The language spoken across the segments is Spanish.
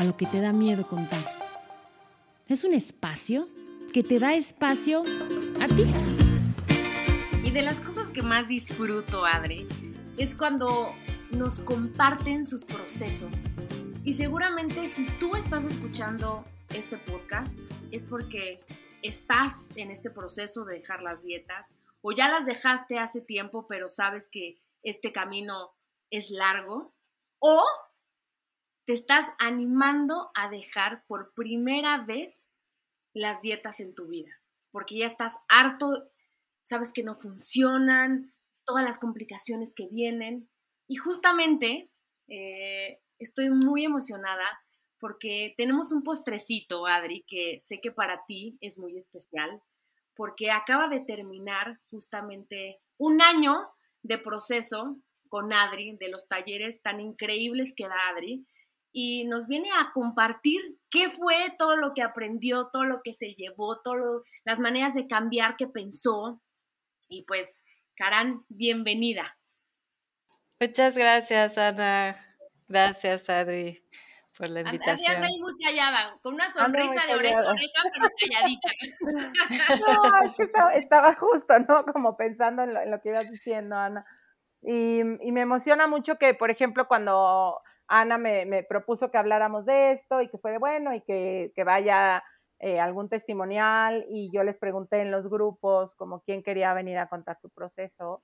A lo que te da miedo contar. Es un espacio que te da espacio a ti. Y de las cosas que más disfruto, Adri, es cuando nos comparten sus procesos. Y seguramente si tú estás escuchando este podcast es porque estás en este proceso de dejar las dietas o ya las dejaste hace tiempo, pero sabes que este camino es largo, o te estás animando a dejar por primera vez las dietas en tu vida, porque ya estás harto, sabes que no funcionan, todas las complicaciones que vienen. Y justamente eh, estoy muy emocionada porque tenemos un postrecito, Adri, que sé que para ti es muy especial, porque acaba de terminar justamente un año de proceso con Adri, de los talleres tan increíbles que da Adri, y nos viene a compartir qué fue todo lo que aprendió, todo lo que se llevó, todas las maneras de cambiar que pensó. Y pues, Karan, bienvenida. Muchas gracias, Ana. Gracias, Adri por la invitación. Andrea muy callada, con una sonrisa de oreja a oreja, pero calladita. No, es que estaba, justo, ¿no? Como pensando en lo, que ibas diciendo, Ana. Y, me emociona mucho que, por ejemplo, cuando Ana me, propuso que habláramos de esto y que fue de bueno y que, vaya eh, algún testimonial y yo les pregunté en los grupos como quién quería venir a contar su proceso.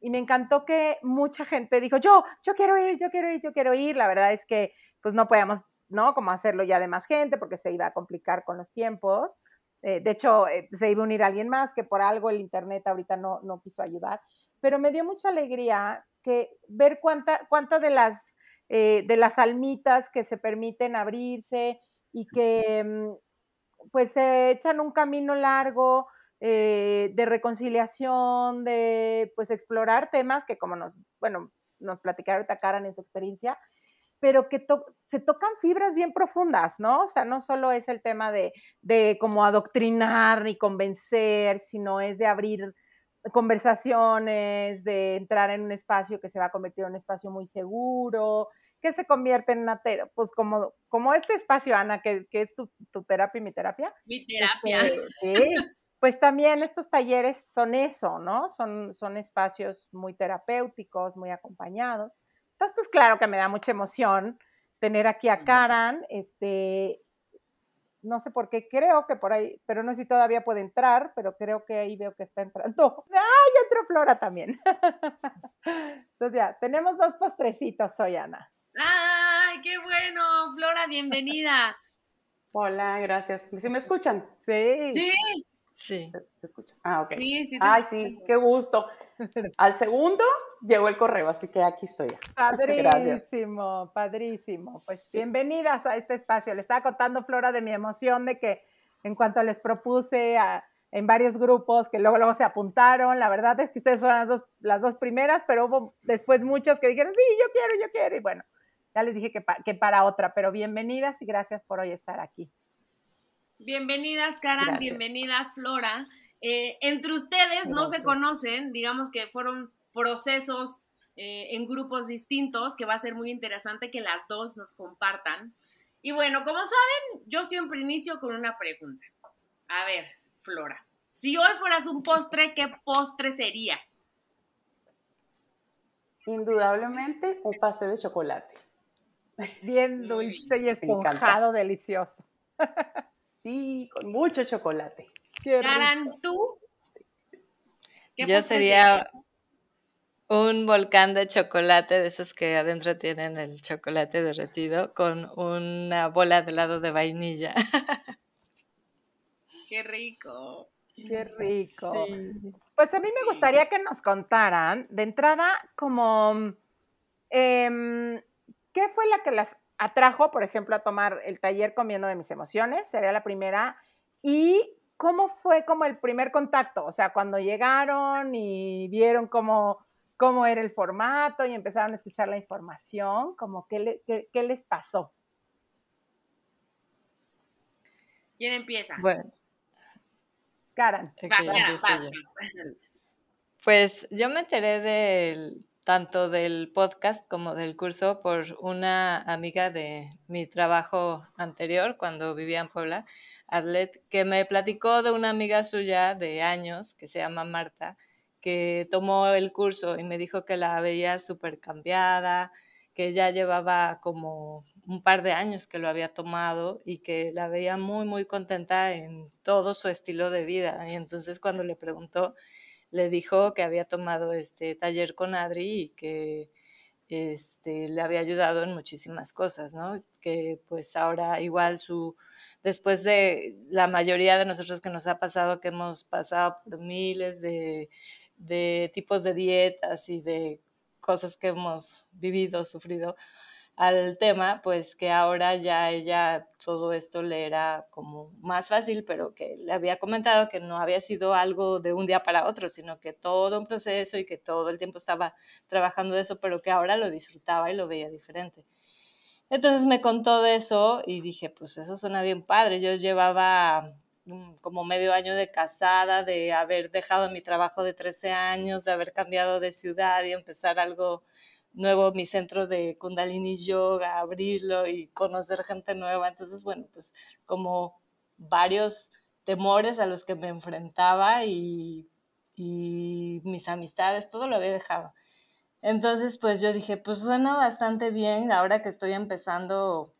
Y me encantó que mucha gente dijo, yo, yo quiero ir, yo quiero ir, yo quiero ir. La verdad es que pues no podíamos, ¿no? Como hacerlo ya de más gente porque se iba a complicar con los tiempos. Eh, de hecho, eh, se iba a unir alguien más que por algo el Internet ahorita no, no quiso ayudar. Pero me dio mucha alegría que ver cuánta, cuánta de, las, eh, de las almitas que se permiten abrirse y que mm, pues se echan un camino largo de reconciliación, de pues explorar temas que como nos, bueno, nos platicaron Karan en su experiencia, pero que se tocan fibras bien profundas, ¿no? O sea, no solo es el tema de, de como adoctrinar ni convencer, sino es de abrir conversaciones, de entrar en un espacio que se va a convertir en un espacio muy seguro, que se convierte en una terapia, pues como, como este espacio, Ana, que, que es tu, tu, terapia y mi terapia. Mi terapia. Este, sí, pues también estos talleres son eso, ¿no? Son, son espacios muy terapéuticos, muy acompañados. Entonces, pues claro que me da mucha emoción tener aquí a Karan, este, no sé por qué, creo que por ahí, pero no sé si todavía puede entrar, pero creo que ahí veo que está entrando. ¡Ay, entró Flora también! Entonces ya, tenemos dos postrecitos hoy, Ana. ¡Ay, qué bueno! Flora, bienvenida. Hola, gracias. ¿Sí me escuchan? Sí. Sí. Sí. ¿Se, escucha? Ah, ok. Sí, sí. Ay, sí, qué gusto. Al segundo llegó el correo, así que aquí estoy. Padrísimo, padrísimo. Pues bienvenidas a este espacio. Le estaba contando Flora de mi emoción de que en cuanto les propuse en varios grupos que luego, luego se apuntaron, la verdad es que ustedes son las dos, las dos primeras, pero hubo después muchas que dijeron, sí, yo quiero, yo quiero. Y bueno, ya les dije que, que para otra, pero bienvenidas y gracias por hoy estar aquí. Bienvenidas, Karan, bienvenidas, Flora. Eh, entre ustedes no se conocen, digamos que fueron procesos eh, en grupos distintos, que va a ser muy interesante que las dos nos compartan. Y bueno, como saben, yo siempre inicio con una pregunta. A ver, Flora, si hoy fueras un postre, ¿qué postre serías? Indudablemente un pastel de chocolate. Bien dulce y esponjado, delicioso. Sí, con mucho chocolate. Karan, ¿tú? Yo sería un volcán de chocolate, de esos que adentro tienen el chocolate derretido, con una bola de helado de vainilla. Qué rico. Qué rico. Pues a mí me gustaría que nos contaran, de entrada, como, em, ¿qué fue la que las atrajo, por ejemplo, a tomar el taller comiendo de mis emociones, sería la primera. ¿Y cómo fue como el primer contacto? O sea, cuando llegaron y vieron cómo, cómo era el formato y empezaron a escuchar la información, como qué, qué, les pasó. ¿Quién empieza? Bueno. Karan. Pues yo me enteré del tanto del podcast como del curso por una amiga de mi trabajo anterior cuando vivía en Puebla, Arlet, que me platicó de una amiga suya de años que se llama Marta, que tomó el curso y me dijo que la veía súper cambiada, que ya llevaba como un par de años que lo había tomado y que la veía muy, muy contenta en todo su estilo de vida. Y entonces cuando le preguntó, le dijo que había tomado este taller con Adri y que este, le había ayudado en muchísimas cosas, ¿no? Que pues ahora igual su, después de la mayoría de nosotros que nos ha pasado, que hemos pasado por miles de, de tipos de dietas y de cosas que hemos vivido, sufrido, al tema, pues que ahora ya ella todo esto le era como más fácil, pero que le había comentado que no había sido algo de un día para otro, sino que todo un proceso y que todo el tiempo estaba trabajando de eso, pero que ahora lo disfrutaba y lo veía diferente. Entonces me contó de eso y dije, pues eso suena bien padre. Yo llevaba como medio año de casada, de haber dejado mi trabajo de 13 años, de haber cambiado de ciudad y empezar algo nuevo mi centro de Kundalini Yoga, abrirlo y conocer gente nueva. Entonces, bueno, pues como varios temores a los que me enfrentaba y, y mis amistades, todo lo había dejado. Entonces, pues yo dije, pues suena bastante bien, ahora que estoy empezando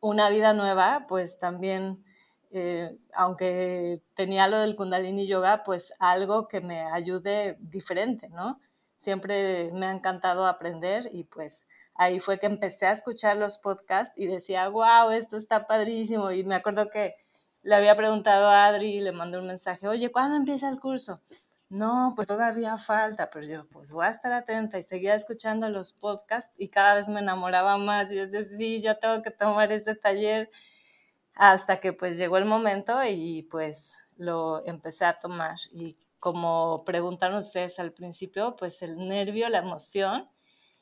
una vida nueva, pues también, eh, aunque tenía lo del kundalini yoga, pues algo que me ayude diferente, ¿no? siempre me ha encantado aprender y pues ahí fue que empecé a escuchar los podcasts y decía, wow, esto está padrísimo. Y me acuerdo que le había preguntado a Adri y le mandé un mensaje, oye, ¿cuándo empieza el curso? No, pues todavía falta, pero yo pues voy a estar atenta y seguía escuchando los podcasts y cada vez me enamoraba más y yo decía, sí, yo tengo que tomar ese taller hasta que pues llegó el momento y pues lo empecé a tomar. Y como preguntaron ustedes al principio, pues el nervio, la emoción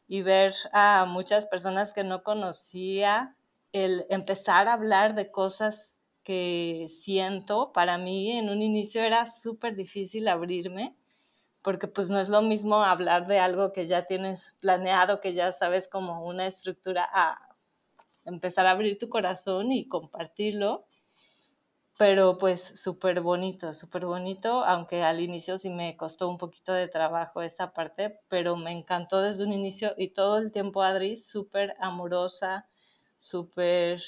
y ver a muchas personas que no conocía, el empezar a hablar de cosas que siento, para mí en un inicio era súper difícil abrirme, porque pues no es lo mismo hablar de algo que ya tienes planeado, que ya sabes como una estructura, a empezar a abrir tu corazón y compartirlo pero pues súper bonito, súper bonito, aunque al inicio sí me costó un poquito de trabajo esa parte, pero me encantó desde un inicio y todo el tiempo Adri súper amorosa, súper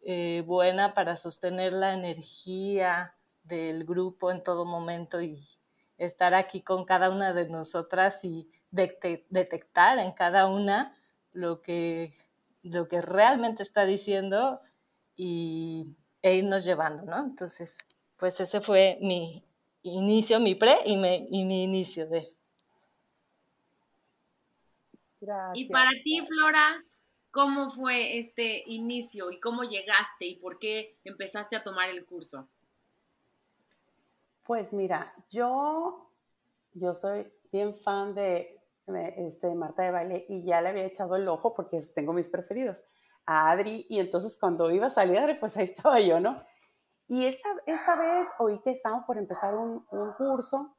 eh, buena para sostener la energía del grupo en todo momento y estar aquí con cada una de nosotras y detectar en cada una lo que, lo que realmente está diciendo y e irnos llevando, ¿no? Entonces, pues ese fue mi inicio, mi pre y, y mi inicio de... Gracias. Y para ti, Flora, ¿cómo fue este inicio y cómo llegaste y por qué empezaste a tomar el curso? Pues mira, yo, yo soy bien fan de este, Marta de Baile y ya le había echado el ojo porque tengo mis preferidos a Adri y entonces cuando iba a salir Adri, pues ahí estaba yo, ¿no? Y esta, esta vez oí que estábamos por empezar un, un curso,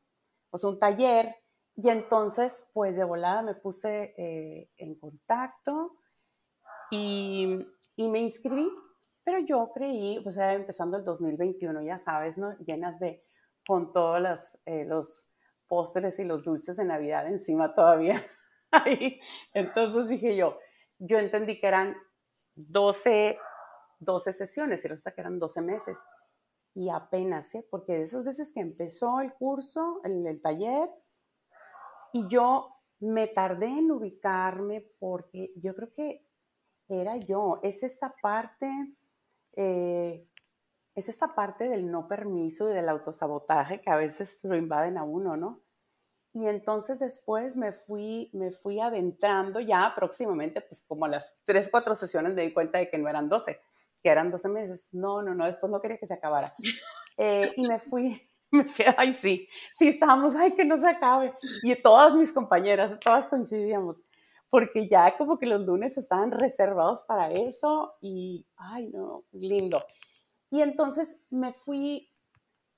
pues un taller, y entonces pues de volada me puse eh, en contacto y, y, me inscribí, pero yo creí, pues era empezando el 2021, ya sabes, ¿no? Llenas de, con todos los, eh, los postres y los dulces de Navidad encima todavía. Entonces dije yo, yo entendí que eran 12, 12 sesiones y resulta que eran 12 meses. Y apenas, ¿eh? porque de esas veces que empezó el curso, el, el taller, y yo me tardé en ubicarme porque yo creo que era yo. Es esta parte, eh, es esta parte del no permiso y del autosabotaje que a veces lo invaden a uno, ¿no? Y entonces después me fui, me fui adentrando ya próximamente, pues como a las tres, cuatro sesiones me di cuenta de que no eran 12, que eran 12 meses. No, no, no, después no quería que se acabara. Eh, y me fui, me fui, ay sí, sí estábamos, ay que no se acabe. Y todas mis compañeras, todas coincidíamos, porque ya como que los lunes estaban reservados para eso y, ay no, lindo. Y entonces me fui,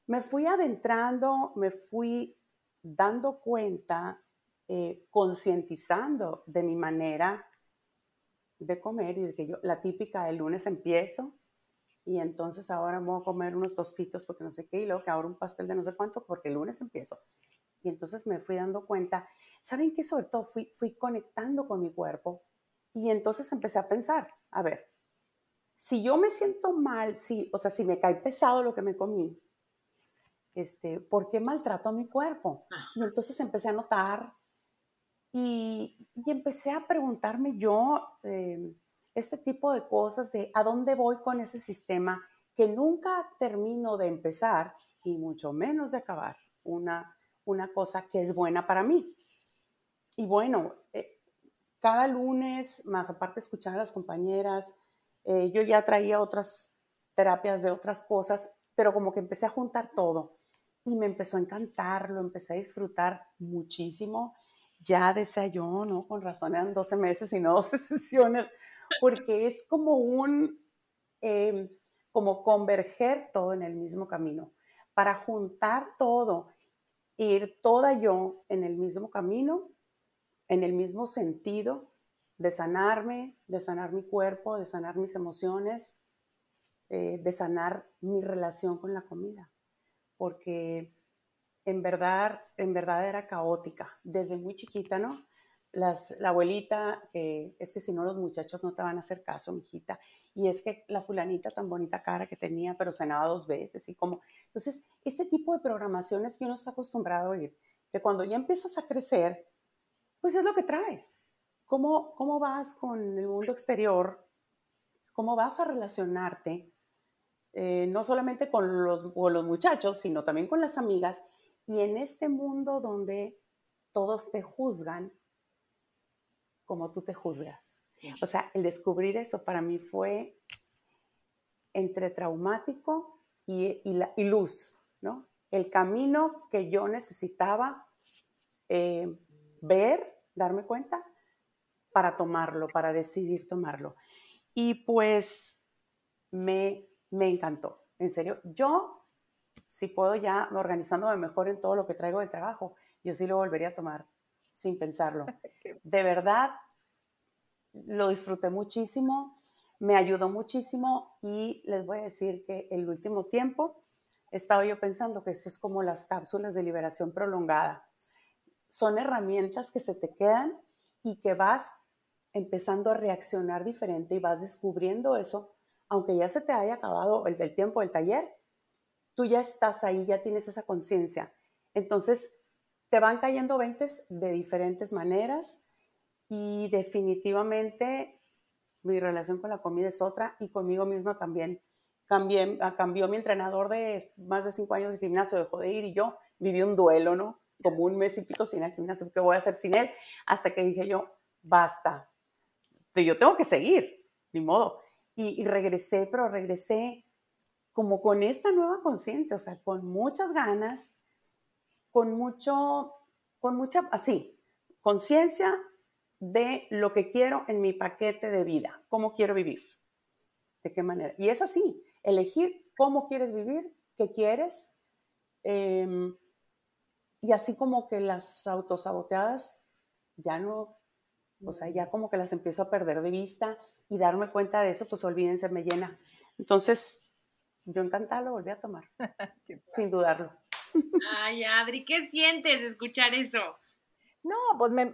me fui adentrando, me fui dando cuenta, eh, concientizando de mi manera de comer y de que yo, la típica del lunes empiezo y entonces ahora voy a comer unos tostitos porque no sé qué y luego que ahora un pastel de no sé cuánto porque el lunes empiezo. Y entonces me fui dando cuenta, ¿saben qué? Sobre todo fui, fui conectando con mi cuerpo y entonces empecé a pensar, a ver, si yo me siento mal, si, o sea, si me cae pesado lo que me comí, este, ¿por qué maltrato a mi cuerpo? Y entonces empecé a notar y, empecé a preguntarme yo eh, este tipo de cosas de a dónde voy con ese sistema que nunca termino de empezar y mucho menos de acabar una, una cosa que es buena para mí. Y bueno, eh, cada lunes, más aparte escuchar a las compañeras, eh, yo ya traía otras terapias de otras cosas, pero como que empecé a juntar todo y me empezó a encantar, lo empecé a disfrutar muchísimo. Ya decía yo, ¿no? Con razón eran 12 meses y no 12 sesiones, porque es como un, em, como converger todo en el mismo camino, para juntar todo, ir toda yo en el mismo camino, en el mismo sentido, de sanarme, de sanar mi cuerpo, de sanar mis emociones, eh, de sanar mi relación con la comida porque en verdad, en verdad era caótica, desde muy chiquita, ¿no? La abuelita, es que si no los muchachos no te van a hacer caso, mijita, y es que la fulanita tan bonita cara que tenía, pero cenaba dos veces, y como, entonces, ese tipo de programaciones que uno está acostumbrado a oír, que cuando ya empiezas a crecer, pues es lo que traes. ¿Cómo, cómo vas con el mundo exterior? ¿Cómo vas a relacionarte? Eh, no solamente con los, los muchachos, sino también con las amigas. Y en este mundo donde todos te juzgan como tú te juzgas. O sea, el descubrir eso para mí fue entre traumático y, la, luz, ¿no? El camino que yo necesitaba eh, ver, darme cuenta, para tomarlo, para decidir tomarlo. Y pues me me encantó. En serio, yo, si puedo ya organizándome mejor en todo lo que traigo de trabajo, yo sí lo volvería a tomar sin pensarlo. De verdad, lo disfruté muchísimo, me ayudó muchísimo y les voy a decir que el último tiempo he estado yo pensando que esto es como las cápsulas de liberación prolongada. Son herramientas que se te quedan y que vas empezando a reaccionar diferente y vas descubriendo eso aunque ya se te haya acabado el del tiempo del taller, tú ya estás ahí, ya tienes esa conciencia. Entonces, te van cayendo 20 de diferentes maneras y definitivamente mi relación con la comida es otra y conmigo misma también. Cambié, cambió mi entrenador de más de cinco años de gimnasio, dejó de ir y yo viví un duelo, ¿no? Como un mes y pico sin el gimnasio, ¿qué voy a hacer sin él? Hasta que dije yo, basta, yo tengo que seguir, ni modo y, regresé, pero regresé como con esta nueva conciencia, o sea, con muchas ganas, con mucho, con mucha, así, conciencia de lo que quiero en mi paquete de vida, cómo quiero vivir, de qué manera. Y es así, elegir cómo quieres vivir, qué quieres, em, y así como que las autosaboteadas ya no, o sea, ya como que las empiezo a perder de vista y darme cuenta de eso, pues olvídense, me llena. Entonces, yo encantada lo volví a tomar, sin dudarlo. Ay, Adri, ¿qué sientes escuchar eso? No, pues me,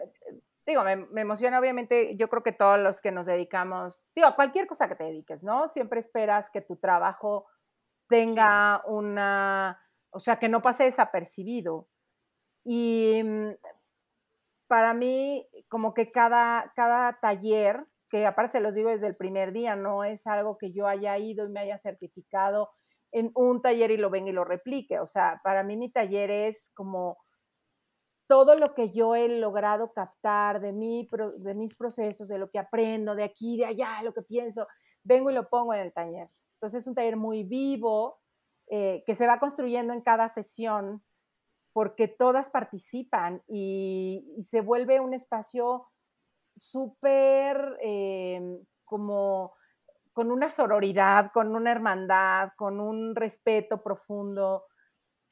digo, me, emociona obviamente, yo creo que todos los que nos dedicamos, digo, a cualquier cosa que te dediques, ¿no? Siempre esperas que tu trabajo tenga una, o sea, que no pase desapercibido. Y mm, para mí, como que cada, cada taller que aparte se los digo desde el primer día, no es algo que yo haya ido y me haya certificado en un taller y lo venga y lo replique. O sea, para mí mi taller es como todo lo que yo he logrado captar de, mí, de mis procesos, de lo que aprendo, de aquí, de allá, lo que pienso, vengo y lo pongo en el taller. Entonces es un taller muy vivo, eh, que se va construyendo en cada sesión, porque todas participan y, se vuelve un espacio súper eh, como con una sororidad, con una hermandad, con un respeto profundo,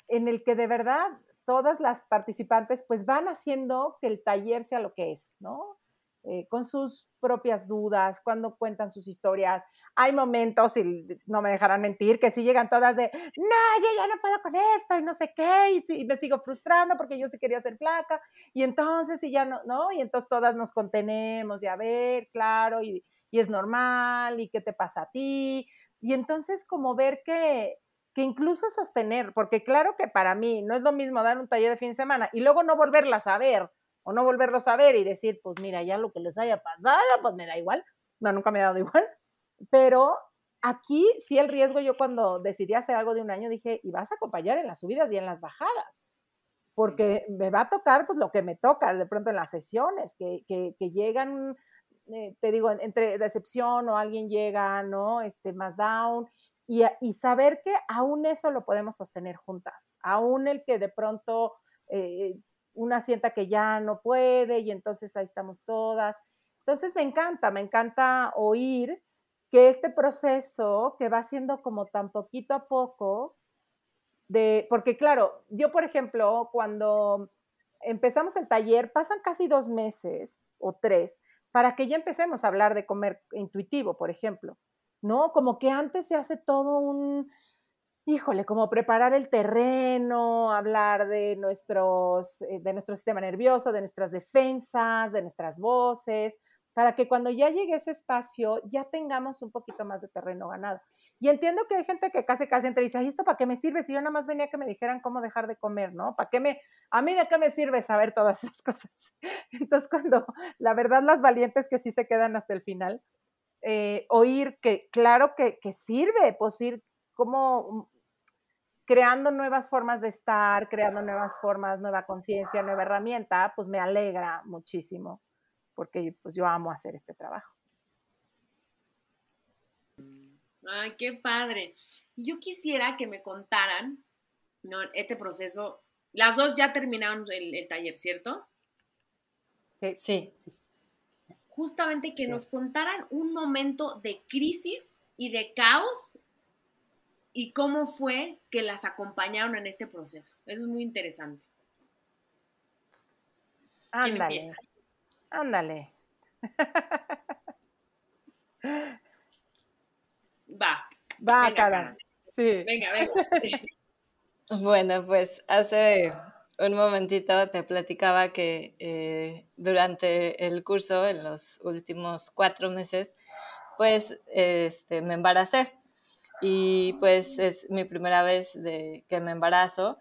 en el que de verdad todas las participantes pues van haciendo que el taller sea lo que es, ¿no? Eh, con sus propias dudas, cuando cuentan sus historias. Hay momentos, y no me dejarán mentir, que sí llegan todas de, no, yo ya no puedo con esto y no sé qué, y, me sigo frustrando porque yo sí quería ser flaca, y entonces, y ya no, ¿no? Y entonces todas nos contenemos y a ver, claro, y, y es normal, y qué te pasa a ti. Y entonces como ver que, que incluso sostener, porque claro que para mí no es lo mismo dar un taller de fin de semana y luego no volverlas a ver o no volverlos a ver y decir, pues mira, ya lo que les haya pasado, pues me da igual. No, nunca me ha dado igual. Pero aquí sí el riesgo, yo cuando decidí hacer algo de un año dije, y vas a acompañar en las subidas y en las bajadas, porque me va a tocar pues lo que me toca de pronto en las sesiones, que, que, que llegan, eh, te digo, entre decepción o alguien llega, ¿no? Este, más down, y, y, saber que aún eso lo podemos sostener juntas, aún el que de pronto eh, una sienta que ya no puede y entonces ahí estamos todas. Entonces me encanta, me encanta oír que este proceso que va siendo como tan poquito a poco, de, porque claro, yo por ejemplo, cuando empezamos el taller, pasan casi dos meses o tres para que ya empecemos a hablar de comer intuitivo, por ejemplo. ¿no? Como que antes se hace todo un, híjole, como preparar el terreno, hablar de, nuestros, eh, de nuestro sistema nervioso, de nuestras defensas, de nuestras voces, para que cuando ya llegue ese espacio ya tengamos un poquito más de terreno ganado. Y entiendo que hay gente que casi casi entre dice, ¿esto para qué me sirve? Si yo nada más venía que me dijeran cómo dejar de comer, ¿no? ¿Para qué me, a mí de qué me sirve saber todas esas cosas? Entonces, cuando la verdad las valientes que sí se quedan hasta el final, eh, oír que claro que, sirve, pues ir como creando nuevas formas de estar, creando nuevas formas, nueva conciencia, nueva herramienta, pues me alegra muchísimo, porque pues yo amo hacer este trabajo. Ay, qué padre. Yo quisiera que me contaran, ¿no? Este proceso. Las dos ya terminaron el, el taller, ¿cierto? Sí. sí. sí justamente que nos contaran un momento de crisis y de caos y cómo fue que las acompañaron en este proceso. Eso es muy interesante. Ándale. Ándale. Va. Va, cara. Sí. Venga, venga. bueno, pues hace un momentito te platicaba que eh, durante el curso, en los últimos cuatro meses, pues este, me embaracé. Y pues es mi primera vez de que me embarazo.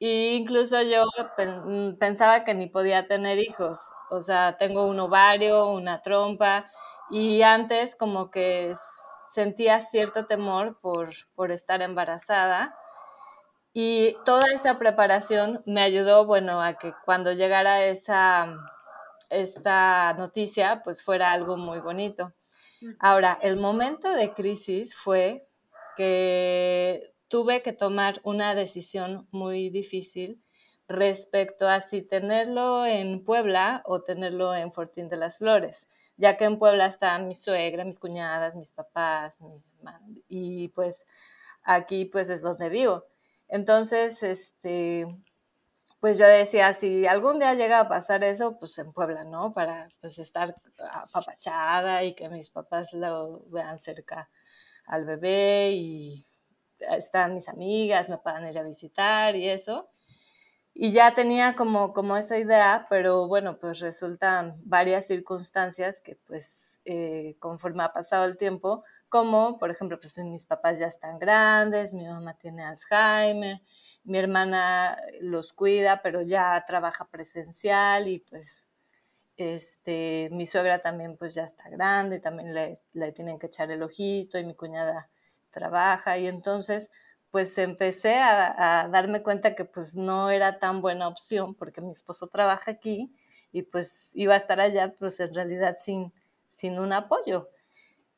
E incluso yo pensaba que ni podía tener hijos. O sea, tengo un ovario, una trompa. Y antes como que sentía cierto temor por, por estar embarazada y toda esa preparación me ayudó, bueno, a que cuando llegara esa, esta noticia, pues fuera algo muy bonito. Ahora, el momento de crisis fue que tuve que tomar una decisión muy difícil respecto a si tenerlo en Puebla o tenerlo en Fortín de las Flores, ya que en Puebla está mi suegra, mis cuñadas, mis papás, mi y pues aquí pues es donde vivo. Entonces, este, pues yo decía, si algún día llega a pasar eso, pues en Puebla, ¿no? Para pues estar apapachada y que mis papás lo vean cerca al bebé y están mis amigas, me puedan ir a visitar y eso. Y ya tenía como, como esa idea, pero bueno, pues resultan varias circunstancias que pues eh, conforme ha pasado el tiempo, como por ejemplo, pues mis papás ya están grandes, mi mamá tiene Alzheimer, mi hermana los cuida, pero ya trabaja presencial y pues este, mi suegra también pues ya está grande, también le, le tienen que echar el ojito y mi cuñada trabaja y entonces pues empecé a, darme cuenta que pues no era tan buena opción porque mi esposo trabaja aquí y pues iba a estar allá pues en realidad sin, sin un apoyo.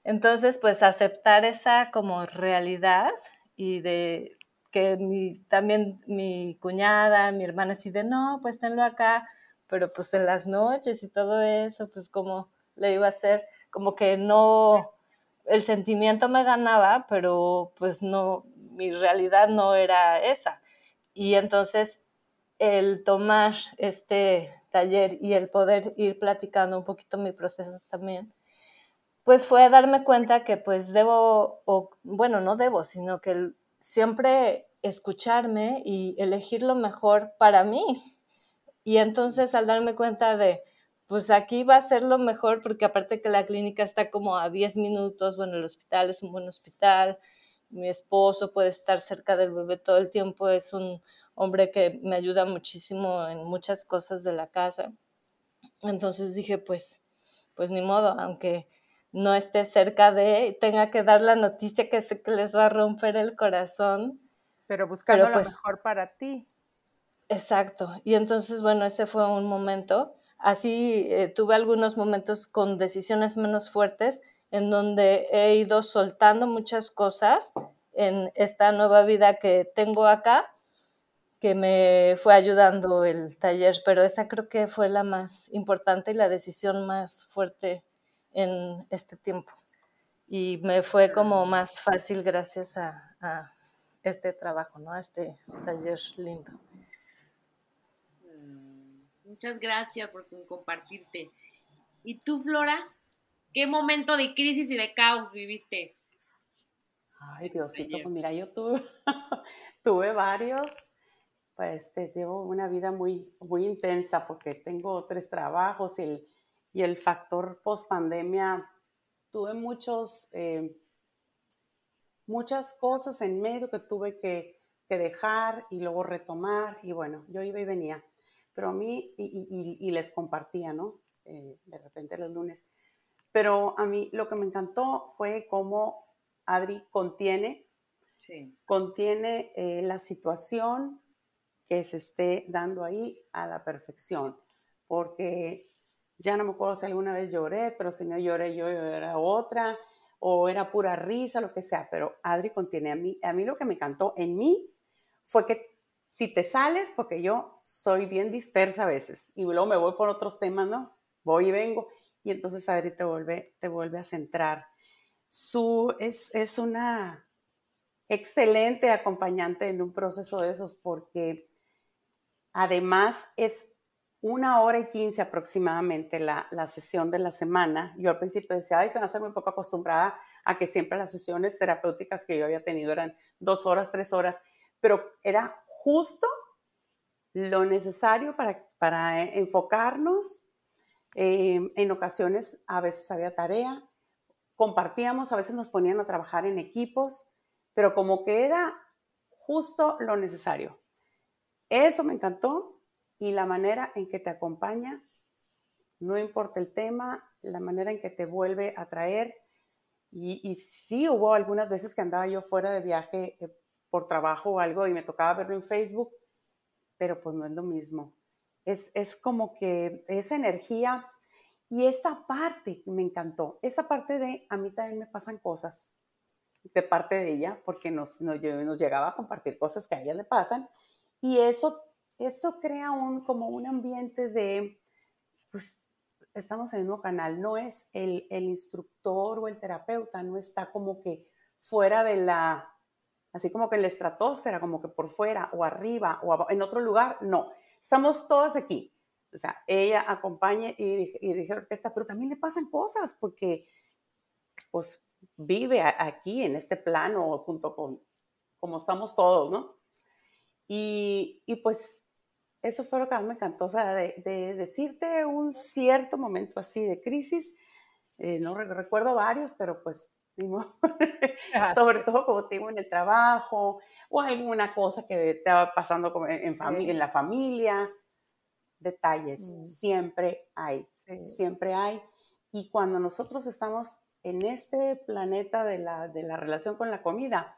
Entonces pues aceptar esa como realidad y de que mi, también mi cuñada, mi hermana así de no, pues tenlo acá, pero pues en las noches y todo eso, pues como le iba a hacer, como que no, el sentimiento me ganaba, pero pues no, mi realidad no era esa. Y entonces el tomar este taller y el poder ir platicando un poquito mi proceso también, pues fue darme cuenta que pues debo, o bueno, no debo, sino que siempre escucharme y elegir lo mejor para mí. Y entonces al darme cuenta de, pues aquí va a ser lo mejor, porque aparte que la clínica está como a 10 minutos, bueno, el hospital es un buen hospital, mi esposo puede estar cerca del bebé todo el tiempo, es un hombre que me ayuda muchísimo en muchas cosas de la casa. Entonces dije, pues, pues ni modo, aunque no esté cerca de, tenga que dar la noticia que sé que les va a romper el corazón. Pero buscando lo pues mejor para ti. Exacto. Y entonces, bueno, ese fue un momento. Así eh, tuve algunos momentos con decisiones menos fuertes, en donde he ido soltando muchas cosas en esta nueva vida que tengo acá, que me fue ayudando el taller, pero esa creo que fue la más importante y la decisión más fuerte en este tiempo. Y me fue como más fácil gracias a, este trabajo, ¿no? A este taller lindo. Muchas gracias por compartirte. ¿Y tú, Flora? ¿Qué momento de crisis y de caos viviste? Ay, Diosito, pues mira, yo tuve, tuve varios. Pues te llevo una vida muy, muy intensa porque tengo tres trabajos y el, y el factor post pandemia. Tuve muchos, eh, muchas cosas en medio que tuve que, que, dejar y luego retomar. Y bueno, yo iba y venía. Pero a mí, y, y, y les compartía, ¿no? Eh, de repente los lunes. Pero a mí lo que me encantó fue cómo Adri contiene, contiene eh, la situación que se esté dando ahí a la perfección, porque ya no me acuerdo si alguna vez lloré, pero si no lloré yo, era otra, o era pura risa, lo que sea, pero Adri contiene a mí, a mí lo que me encantó en mí fue que si te sales, porque yo soy bien dispersa a veces, y luego me voy por otros temas, ¿no? Voy y vengo, y entonces Adri te vuelve, te vuelve a centrar. Su es, es una excelente acompañante en un proceso de esos porque además es una hora y quince aproximadamente la, la, sesión de la semana. Yo al principio decía, ay, se va a hacer muy poco acostumbrada a que siempre las sesiones terapéuticas que yo había tenido eran dos horas, tres horas, pero era justo lo necesario para, para enfocarnos Em, en ocasiones a veces había tarea, compartíamos, a veces nos ponían a trabajar en equipos, pero como que era justo lo necesario. Eso me encantó y la manera en que te acompaña, no importa el tema, la manera en que te vuelve a traer. Y, y sí hubo algunas veces que andaba yo fuera de viaje eh, por trabajo o algo y me tocaba verlo en Facebook, pero pues no es lo mismo. Es, como que esa energía y esta parte me encantó, esa parte de a mí también me pasan cosas de parte de ella, porque nos, nos, llegaba a compartir cosas que a ella le pasan, y eso, esto crea un, como un ambiente de, pues, estamos en el mismo canal, no es el, el instructor o el terapeuta, no está como que fuera de la, así como que en la estratosfera, como que por fuera o arriba o en otro lugar, no, estamos todos aquí. O sea, ella acompaña y, dirige la orquesta, pero también le pasan cosas porque pues vive aquí en este plano junto con como estamos todos, ¿no? Y, y pues eso fue lo que a mí me encantó, o sea, de, de decirte un cierto momento así de crisis, eh, no recuerdo varios, pero pues sobre todo como tengo en el trabajo o alguna cosa que te va pasando en, familia, en la familia. Detalles, mm. siempre hay, siempre hay. Y cuando nosotros estamos en este planeta de la, de la relación con la comida,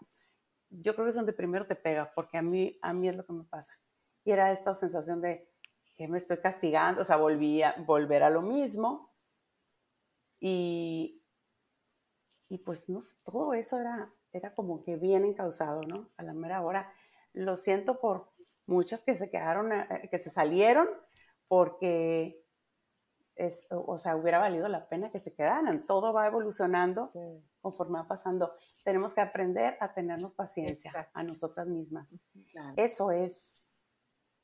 yo creo que es donde primero te pega, porque a mí, a mí es lo que me pasa. Y era esta sensación de que me estoy castigando, o sea, volví a volver a lo mismo. Y, y pues no todo eso era, era como que bien encausado, ¿no? A la mera hora. Lo siento por muchas que se quedaron, eh, que se salieron, porque es, o sea, hubiera valido la pena que se quedaran. Todo va evolucionando conforme va pasando. Tenemos que aprender a tenernos paciencia a nosotras mismas. Eso es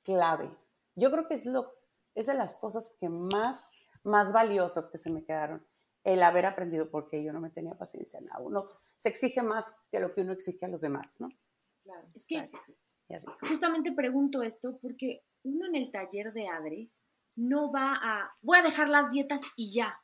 clave. Yo creo que es, lo, es de las cosas que más, más valiosas que se me quedaron. El haber aprendido porque yo no me tenía paciencia. nada. uno se exige más que lo que uno exige a los demás, ¿no? Claro. Es que justamente pregunto esto porque uno en el taller de Adri no va a, voy a dejar las dietas y ya.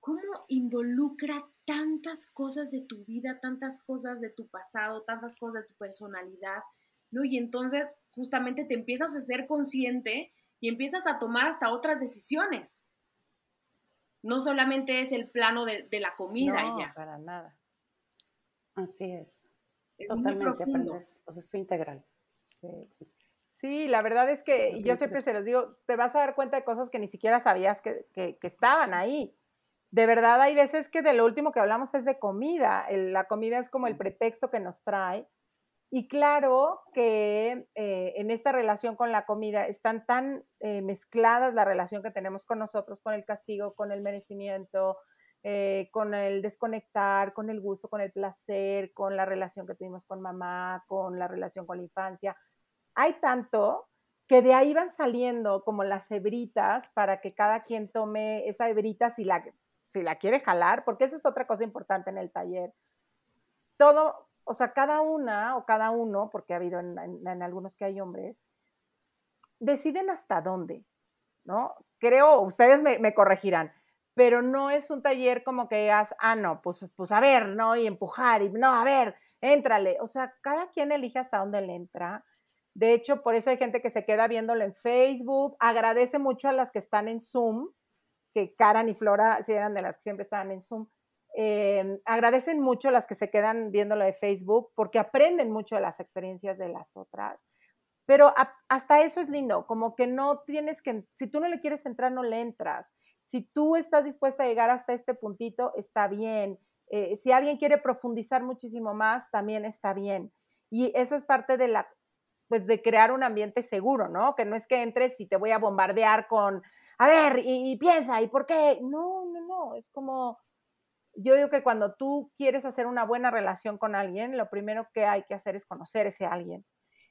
¿Cómo involucra tantas cosas de tu vida, tantas cosas de tu pasado, tantas cosas de tu personalidad? ¿No? Y entonces justamente te empiezas a ser consciente y empiezas a tomar hasta otras decisiones. No solamente es el plano de, la comida no, ya. para nada. Así es. Totalmente aprendes, o sea, es integral. Sí, sí. la verdad es que yo siempre se los digo, te vas a dar cuenta de cosas que ni siquiera sabías que, estaban ahí. De verdad, hay veces que de lo último que hablamos es de comida. la comida es como el pretexto que nos trae. Y claro que eh, en esta relación con la comida están tan eh, mezcladas la relación que tenemos con nosotros, con el castigo, con el merecimiento, eh, con el desconectar, con el gusto, con el placer, con la relación que tuvimos con mamá, con la relación con la infancia. Hay tanto que de ahí van saliendo como las hebritas para que cada quien tome esa hebrita si la, si la quiere jalar, porque esa es otra cosa importante en el taller. Todo, o sea, cada una o cada uno, porque ha habido en, algunos que hay hombres, deciden hasta dónde, ¿no? Creo, ustedes me, corregirán, pero no es un taller como que digas, ah, no, pues, pues a ver, ¿no? Y empujar, y no, a ver, éntrale. O sea, cada quien elige hasta dónde le entra. De hecho, por eso hay gente que se queda viéndolo en Facebook. Agradece mucho a las que están en Zoom, que Karan y Flora, si eran de las que siempre estaban en Zoom, eh, agradecen mucho a las que se quedan viéndolo de Facebook porque aprenden mucho de las experiencias de las otras. Pero hasta eso es lindo, como que no tienes que, si tú no le quieres entrar, no le entras. Si tú estás dispuesta a llegar hasta este puntito, está bien. Eh, si alguien quiere profundizar muchísimo más, también está bien. Y eso es parte de la, pues de crear un ambiente seguro, ¿no? Que no es que entres y te voy a bombardear con, a ver, y, piensa, ¿y por qué? No, no, no, es como, yo digo que cuando tú quieres hacer una buena relación con alguien, lo primero que hay que hacer es conocer ese alguien.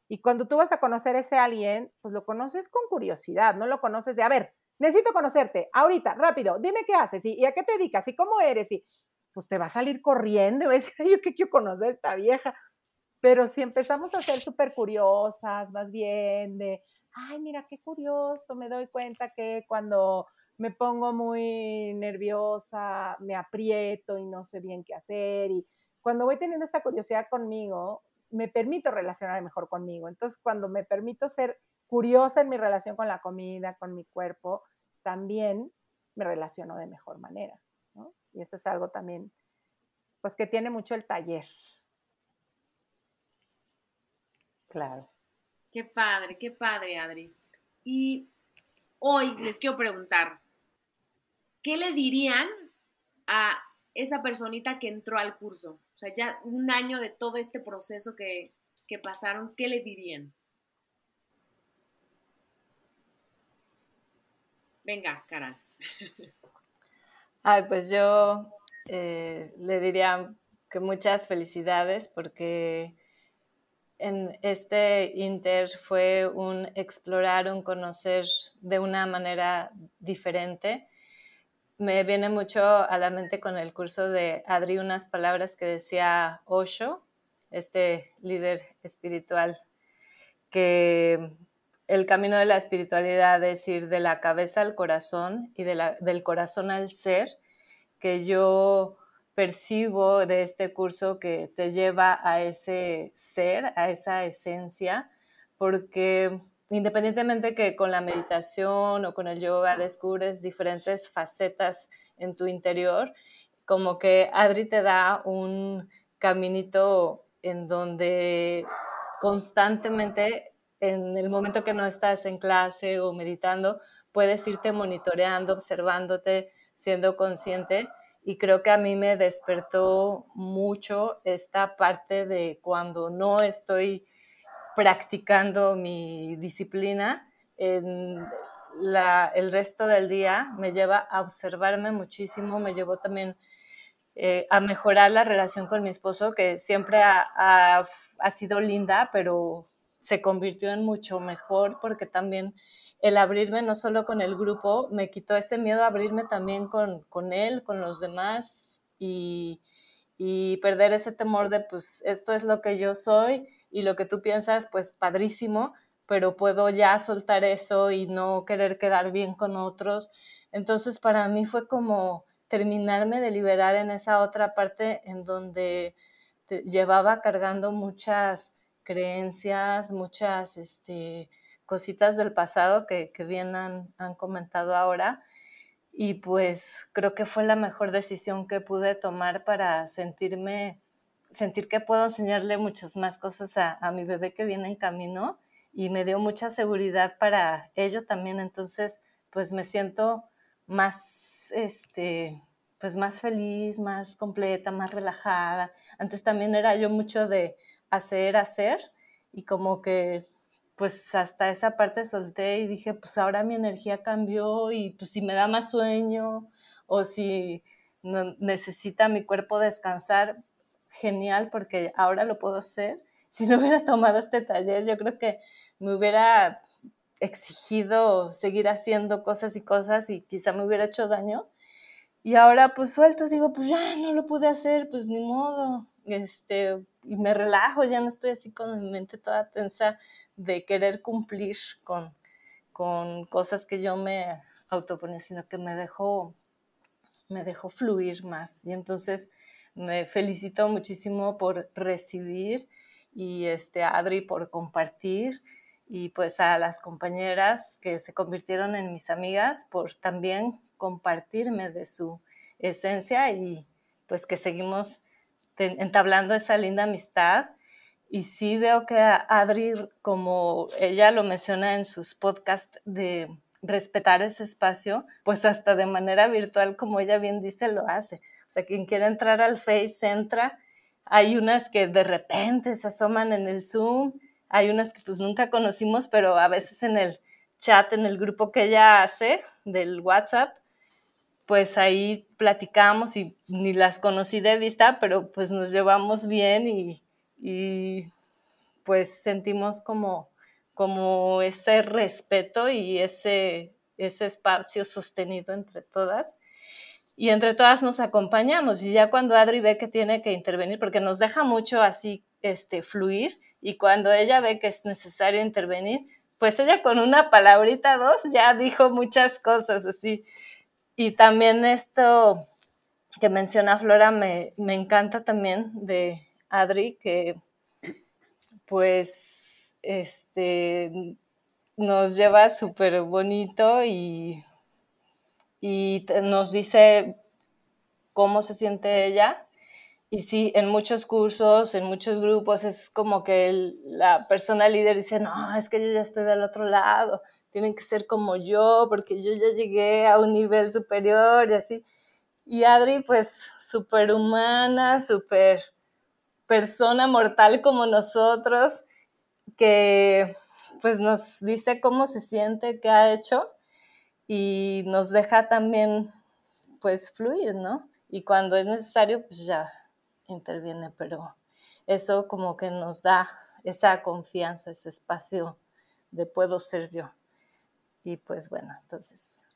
Y cuando tú vas a conocer ese alguien, pues lo conoces con curiosidad, no lo conoces de, a ver, necesito conocerte, ahorita, rápido, dime qué haces y, a qué te dedicas y cómo eres y pues te va a salir corriendo y va a decir, yo que quiero conocer esta vieja. Pero si empezamos a ser súper curiosas, más bien de, ay, mira qué curioso, me doy cuenta que cuando me pongo muy nerviosa, me aprieto y no sé bien qué hacer. Y cuando voy teniendo esta curiosidad conmigo, me permito relacionar mejor conmigo. Entonces, cuando me permito ser curiosa en mi relación con la comida, con mi cuerpo, también me relaciono de mejor manera. ¿no? Y eso es algo también, pues que tiene mucho el taller. Claro. Qué padre, qué padre, Adri. Y hoy les quiero preguntar, ¿qué le dirían a esa personita que entró al curso? O sea, ya un año de todo este proceso que, que pasaron, ¿qué le dirían? Venga, Caral. Ay, pues yo eh, le diría que muchas felicidades porque en este Inter fue un explorar, un conocer de una manera diferente. Me viene mucho a la mente con el curso de Adri unas palabras que decía Osho, este líder espiritual, que el camino de la espiritualidad es ir de la cabeza al corazón y del corazón al ser, que yo percibo de este curso que te lleva a ese ser, a esa esencia, porque independientemente que con la meditación o con el yoga descubres diferentes facetas en tu interior, como que Adri te da un caminito en donde constantemente en el momento que no estás en clase o meditando, puedes irte monitoreando, observándote, siendo consciente. Y creo que a mí me despertó mucho esta parte de cuando no estoy practicando mi disciplina, el resto del día me lleva a observarme muchísimo, me llevó también eh, a mejorar la relación con mi esposo, que siempre ha, sido linda, pero se convirtió en mucho mejor porque también el abrirme no solo con el grupo, me quitó ese miedo a abrirme también con, con él, con los demás y, y perder ese temor de, pues, esto es lo que yo soy y lo que tú piensas, pues, padrísimo, pero puedo ya soltar eso y no querer quedar bien con otros. Entonces, para mí fue como terminarme de liberar en esa otra parte en donde llevaba cargando muchas creencias, muchas este, cositas del pasado que, que bien han, comentado ahora. Y pues creo que fue la mejor decisión que pude tomar para sentirme, sentir que puedo enseñarle muchas más cosas a, a mi bebé que viene en camino y me dio mucha seguridad para ello también. Entonces, pues me siento más este, pues más feliz, más completa, más relajada. Antes también era yo mucho de hacer, hacer y como que pues hasta esa parte solté y dije, pues ahora mi energía cambió y pues si me da más sueño o si necesita mi cuerpo descansar, genial porque ahora lo puedo hacer. Si no hubiera tomado este taller, yo creo que me hubiera exigido seguir haciendo cosas y cosas y quizá me hubiera hecho daño. Y ahora pues suelto, digo, pues ya no lo pude hacer, pues ni modo. Este, y me relajo, ya no estoy así con mi mente toda tensa de querer cumplir con, con cosas que yo me autoponía, sino que me dejó, me dejó fluir más. Y entonces me felicito muchísimo por recibir y este, Adri por compartir y pues a las compañeras que se convirtieron en mis amigas por también compartirme de su esencia y pues que seguimos entablando esa linda amistad. Y sí veo que Adri, como ella lo menciona en sus podcasts de respetar ese espacio, pues hasta de manera virtual, como ella bien dice, lo hace. O sea, quien quiera entrar al Face entra. Hay unas que de repente se asoman en el Zoom hay unas que pues nunca conocimos, pero a veces en el chat, en el grupo que ella hace del WhatsApp, pues ahí platicamos y ni las conocí de vista, pero pues nos llevamos bien y, y pues sentimos como, como ese respeto y ese, ese espacio sostenido entre todas. Y entre todas nos acompañamos y ya cuando Adri ve que tiene que intervenir, porque nos deja mucho así este, fluir y cuando ella ve que es necesario intervenir, pues ella con una palabrita, dos, ya dijo muchas cosas así. Y también esto que menciona Flora me, me encanta también de Adri, que pues este, nos lleva súper bonito y, y nos dice cómo se siente ella y sí, en muchos cursos, en muchos grupos, es como que la persona líder dice, no, es que yo ya estoy del otro lado, tienen que ser como yo, porque yo ya llegué a un nivel superior y así. Y Adri, pues, súper humana, súper persona mortal como nosotros, que pues nos dice cómo se siente, qué ha hecho y nos deja también pues fluir, ¿no? Y cuando es necesario, pues ya interviene, pero eso como que nos da esa confianza, ese espacio de puedo ser yo. Y pues bueno, entonces,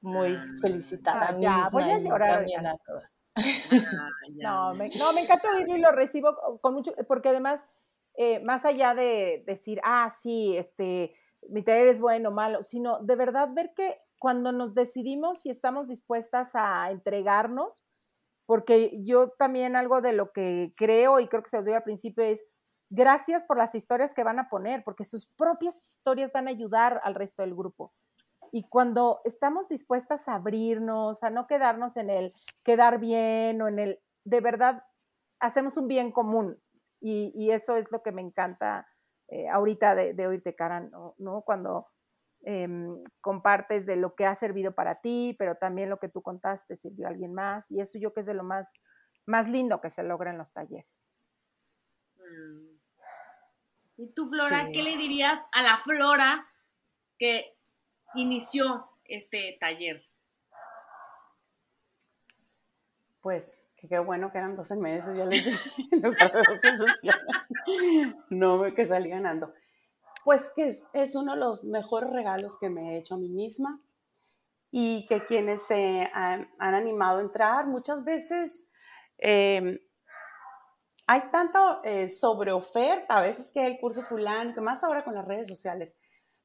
muy ah, felicitada. Ah, ya, voy a llorar. También a todas. Ah, no, me, no, me encanta oírlo y lo recibo con mucho, porque además, eh, más allá de decir, ah, sí, este, mi taller es bueno o malo, sino de verdad ver que cuando nos decidimos y estamos dispuestas a entregarnos, porque yo también algo de lo que creo y creo que se os dio al principio es gracias por las historias que van a poner, porque sus propias historias van a ayudar al resto del grupo. Y cuando estamos dispuestas a abrirnos, a no quedarnos en el quedar bien o en el, de verdad, hacemos un bien común. Y, eso es lo que me encanta eh, ahorita de, oírte, cara, ¿no? Cuando em, compartes de lo que ha servido para ti, pero también lo que tú contaste sirvió a alguien más. Y eso yo que es de lo más, más lindo que se logra en los talleres. Mm. ¿Y tú, Flora, qué le dirías a la Flora que inició este taller? Pues que qué bueno que eran 12 meses, ya les dije, no que salí ganando. Pues que es, uno de los mejores regalos que me he hecho a mí misma y que quienes se han, animado a entrar, muchas veces em, hay tanto eh, sobre oferta, a veces que el curso fulano, que más ahora con las redes sociales,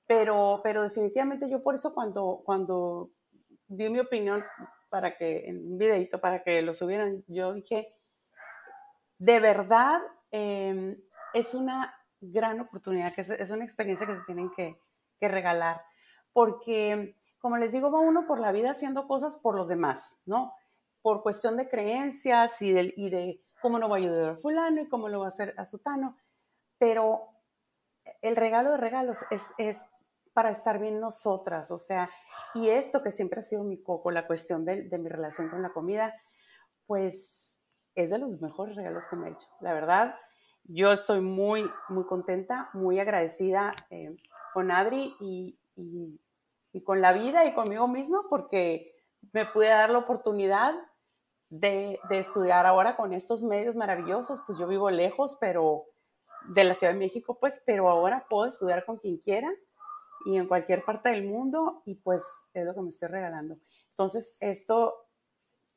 pero, pero definitivamente yo por eso cuando, cuando di mi opinión para que, en un videito para que lo subieran, yo dije, de verdad em, es una gran oportunidad, que es, una experiencia que se tienen que, regalar, porque como les digo, va uno por la vida haciendo cosas por los demás, ¿no? Por cuestión de creencias y de, de cómo no va a ayudar a fulano y cómo lo va a hacer a sutano, pero el regalo de regalos es, para estar bien nosotras, o sea, y esto que siempre ha sido mi coco, la cuestión de, mi relación con la comida, pues es de los mejores regalos que me he hecho. La verdad, yo estoy muy, muy contenta, muy agradecida eh, con Adri y, con la vida y conmigo mismo porque me pude dar la oportunidad de, de, estudiar ahora con estos medios maravillosos. Pues yo vivo lejos, pero de la Ciudad de México, pues, pero ahora puedo estudiar con quien quiera y en cualquier parte del mundo y pues es lo que me estoy regalando. Entonces, esto,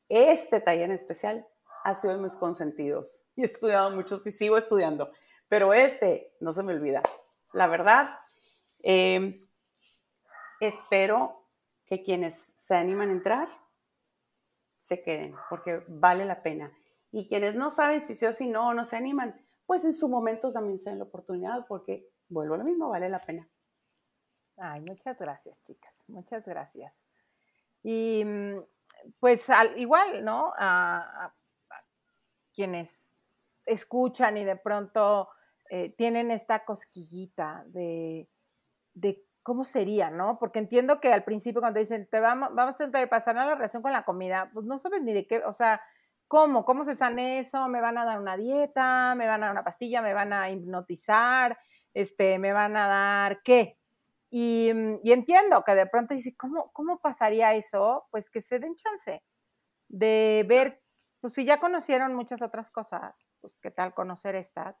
este taller en especial ha sido de mis consentidos y he estudiado muchos y sigo estudiando, pero este no se me olvida. La verdad, em, espero que quienes se animan a entrar se queden porque vale la pena. Y quienes no saben si sí o si no, no se animan, pues en su momento también se den la oportunidad porque vuelvo a lo mismo, vale la pena. Ay, muchas gracias, chicas, muchas gracias. Y mm, pues al, igual, ¿no? A, quienes escuchan y de pronto eh, tienen esta cosquillita de, de, cómo sería, ¿no? Porque entiendo que al principio cuando dicen, te vamos, vamos a pasar a la relación con la comida, pues no sabes ni de qué, o sea, ¿cómo? ¿Cómo se sane eso? ¿Me van a dar una dieta? ¿Me van a dar una pastilla? ¿Me van a hipnotizar? Este, ¿Me van a dar qué? Mm, y, entiendo que de pronto dice, ¿cómo, ¿cómo pasaría eso? Pues que se den chance de ver, pues si ya conocieron muchas otras cosas, pues qué tal conocer estas.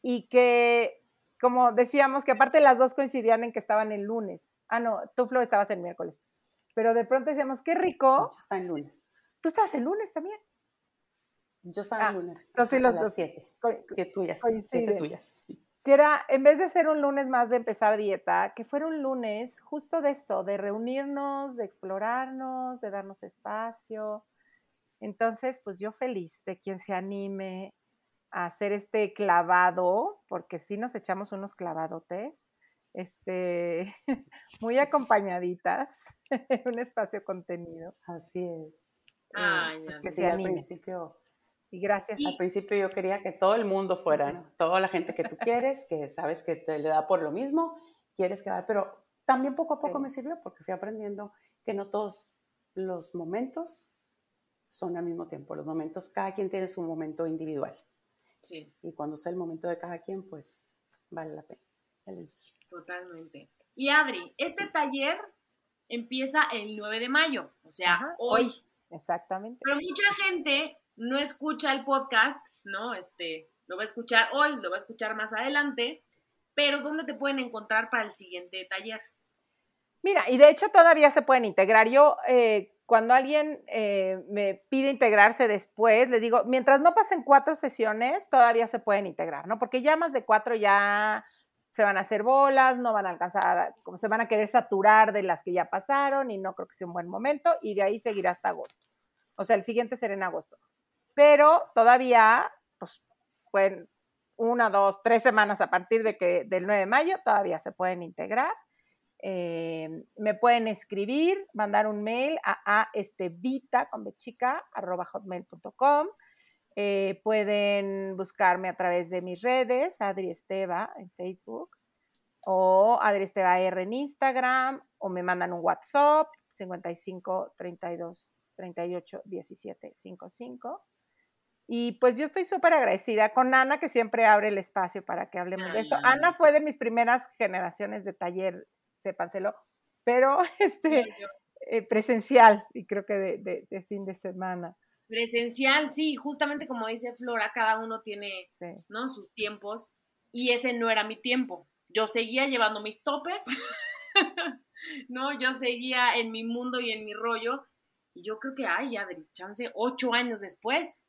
Y que, como decíamos, que aparte las dos coincidían en que estaban el lunes. Ah, no, tú, Flo, estabas el miércoles. Pero de pronto decíamos, qué rico. Yo estaba el lunes. ¿Tú estabas el lunes también? Yo estaba el ah, lunes. Entonces, los a las siete. Siete tuyas. Siete tuyas era, en vez de ser un lunes más de empezar dieta, que fuera un lunes justo de esto, de reunirnos, de explorarnos, de darnos espacio. Entonces, pues yo feliz de quien se anime a hacer este clavado, porque sí nos echamos unos clavadotes, este, muy acompañaditas, en un espacio contenido. Así es. Ay, pues que sí, al principio y gracias. Al principio yo quería que todo el mundo fuera, toda la gente que tú quieres, que sabes que te le da por lo mismo, quieres que vaya, pero también poco a poco me sirvió porque fui aprendiendo que no todos los momentos son al mismo tiempo. Los momentos, cada quien tiene su momento individual. Sí. Y cuando sea el momento de cada quien, pues vale la pena. Totalmente. Y Adri, este taller empieza el 9 de mayo, o sea, hoy. Exactamente. Pero mucha gente no escucha el podcast, ¿no? Este, lo va a escuchar hoy, lo va a escuchar más adelante, pero ¿dónde te pueden encontrar para el siguiente taller? Mira, y de hecho todavía se pueden integrar. Yo, eh, cuando alguien eh, me pide integrarse después, les digo, mientras no pasen cuatro sesiones, todavía se pueden integrar, ¿no? Porque ya más de cuatro ya se van a hacer bolas, no van a alcanzar, como se van a querer saturar de las que ya pasaron y no creo que sea un buen momento y de ahí seguirá hasta agosto. O sea, el siguiente será en agosto pero todavía, pues, pueden una, dos, tres semanas a partir de que, del 9 de mayo, todavía se pueden integrar. Eh, me pueden escribir, mandar un mail a, a estevita con bechica, arroba hotmail.com. Eh, pueden buscarme a través de mis redes, Adri Esteva en Facebook, o Adri Esteva R en Instagram, o me mandan un WhatsApp, 55 32 38 17 55. Y pues yo estoy súper agradecida con Ana, que siempre abre el espacio para que hablemos de esto. Ana fue de mis primeras generaciones de taller, sépanselo, pero este, eh, presencial y creo que de, de, fin de semana. Presencial, sí, justamente como dice Flora, cada uno tiene ¿no? sus tiempos y ese no era mi tiempo. Yo seguía llevando mis toppers, ¿no? Yo seguía en mi mundo y en mi rollo y yo creo que, ay, ya, chance, ocho años después,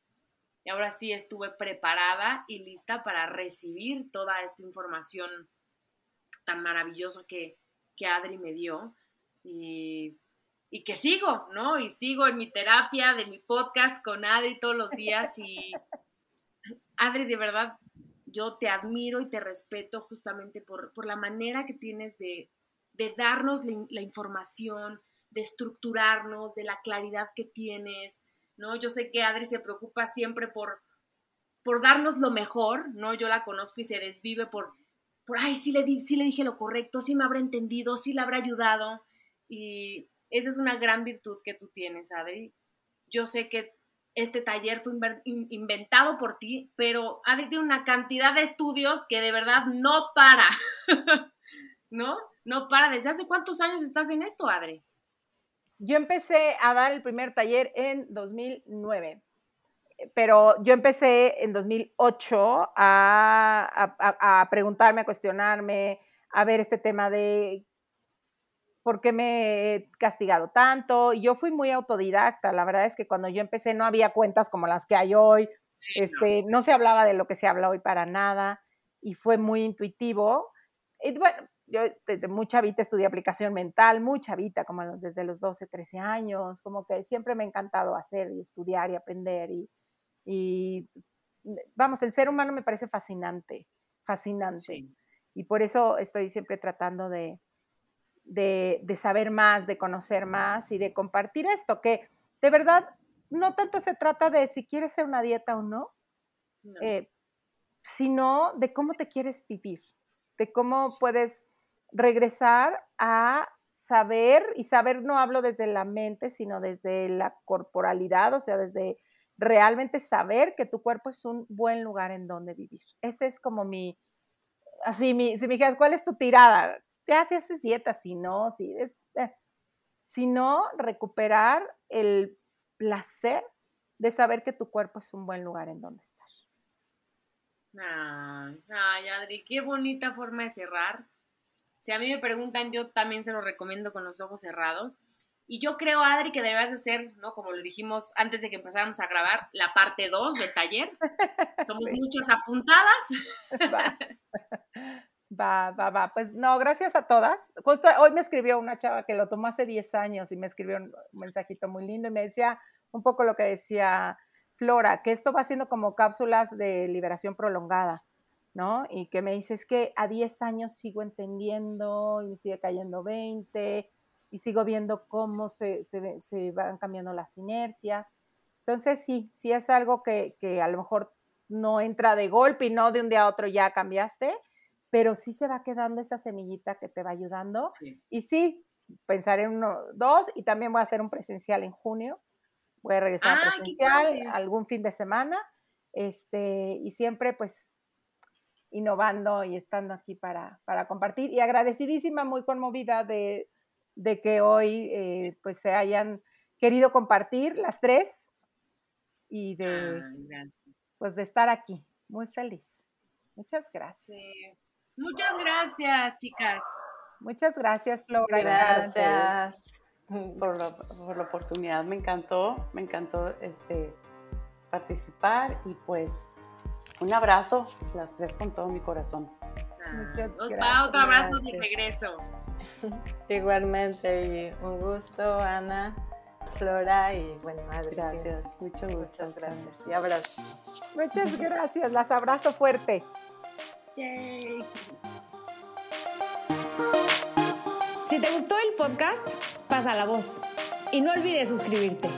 y ahora sí estuve preparada y lista para recibir toda esta información tan maravillosa que, que Adri me dio y, y, que sigo, ¿no? Y sigo en mi terapia de mi podcast con Adri todos los días y Adri, de verdad, yo te admiro y te respeto justamente por, por la manera que tienes de, de darnos la, información, de estructurarnos, de la claridad que tienes, ¿no? Yo sé que Adri se preocupa siempre por, por darnos lo mejor, ¿no? Yo la conozco y se desvive por, por ay, sí le, di, sí le dije lo correcto, sí me habrá entendido, sí le habrá ayudado. Y esa es una gran virtud que tú tienes, Adri. Yo sé que este taller fue inventado por ti, pero Adri tiene una cantidad de estudios que de verdad no para, ¿no? No para. ¿Desde hace cuántos años estás en esto, Adri? Yo empecé a dar el primer taller en 2009, pero yo empecé en 2008 a, a, preguntarme, a cuestionarme, a ver este tema de por qué me he castigado tanto. Yo fui muy autodidacta, la verdad es que cuando yo empecé no había cuentas como las que hay hoy, este, no. no se hablaba de lo que se habla hoy para nada y fue muy intuitivo. Y bueno, yo desde mucha vida estudié aplicación mental, mucha vida, como desde los 12, 13 años, como que siempre me ha encantado hacer y estudiar y aprender y, y vamos, el ser humano me parece fascinante, fascinante. Y por eso estoy siempre tratando de, de, de, saber más, de conocer más y de compartir esto, que de verdad no tanto se trata de si quieres hacer una dieta o no, eh, sino de cómo te quieres vivir, de cómo puedes regresar a saber, y saber no hablo desde la mente, sino desde la corporalidad, o sea, desde realmente saber que tu cuerpo es un buen lugar en donde vivir. Ese es como mi, así, mi, si me dijeras, ¿cuál es tu tirada? Ya si haces dieta, si no, si, eh, si no, recuperar el placer de saber que tu cuerpo es un buen lugar en donde estar. ay, Adri, qué bonita forma de cerrar. Si a mí me preguntan, yo también se lo recomiendo con los ojos cerrados. Y yo creo, Adri, que debes de ser, ¿no? Como lo dijimos antes de que empezáramos a grabar, la parte 2 del taller. Somos muchas apuntadas. Va. va, va, Pues no, gracias a todas. Justo hoy me escribió una chava que lo tomó hace 10 años y me escribió un mensajito muy lindo y me decía un poco lo que decía Flora, que esto va siendo como cápsulas de liberación prolongada. ¿no? Y que me dices que a 10 años sigo entendiendo y me sigue cayendo 20 y sigo viendo cómo se, se, van cambiando las inercias. Entonces, sí, sí es algo que, que, a lo mejor no entra de golpe y no de un día a otro ya cambiaste, pero sí se va quedando esa semillita que te va ayudando. Y sí, pensaré en uno, dos, y también voy a hacer un presencial en junio. Voy a regresar a presencial algún fin de semana. Este, y siempre, pues, innovando y estando aquí para, para compartir. Y agradecidísima, muy conmovida de, de que hoy eh, pues se hayan querido compartir las tres y de, pues de estar aquí. Muy feliz. Muchas gracias. Muchas gracias, chicas. Muchas gracias, Flora. Gracias por la, por la oportunidad. Me encantó, me encantó este, participar y pues un abrazo, las tres con todo mi corazón. Ah, otro abrazo de regreso. Igualmente, y un gusto, Ana, Flora y bueno, madre. Gracias, mucho gusto. Muchas gracias y abrazos. Muchas gracias, las abrazo fuerte. Si te gustó el podcast, pasa la voz y no olvides suscribirte.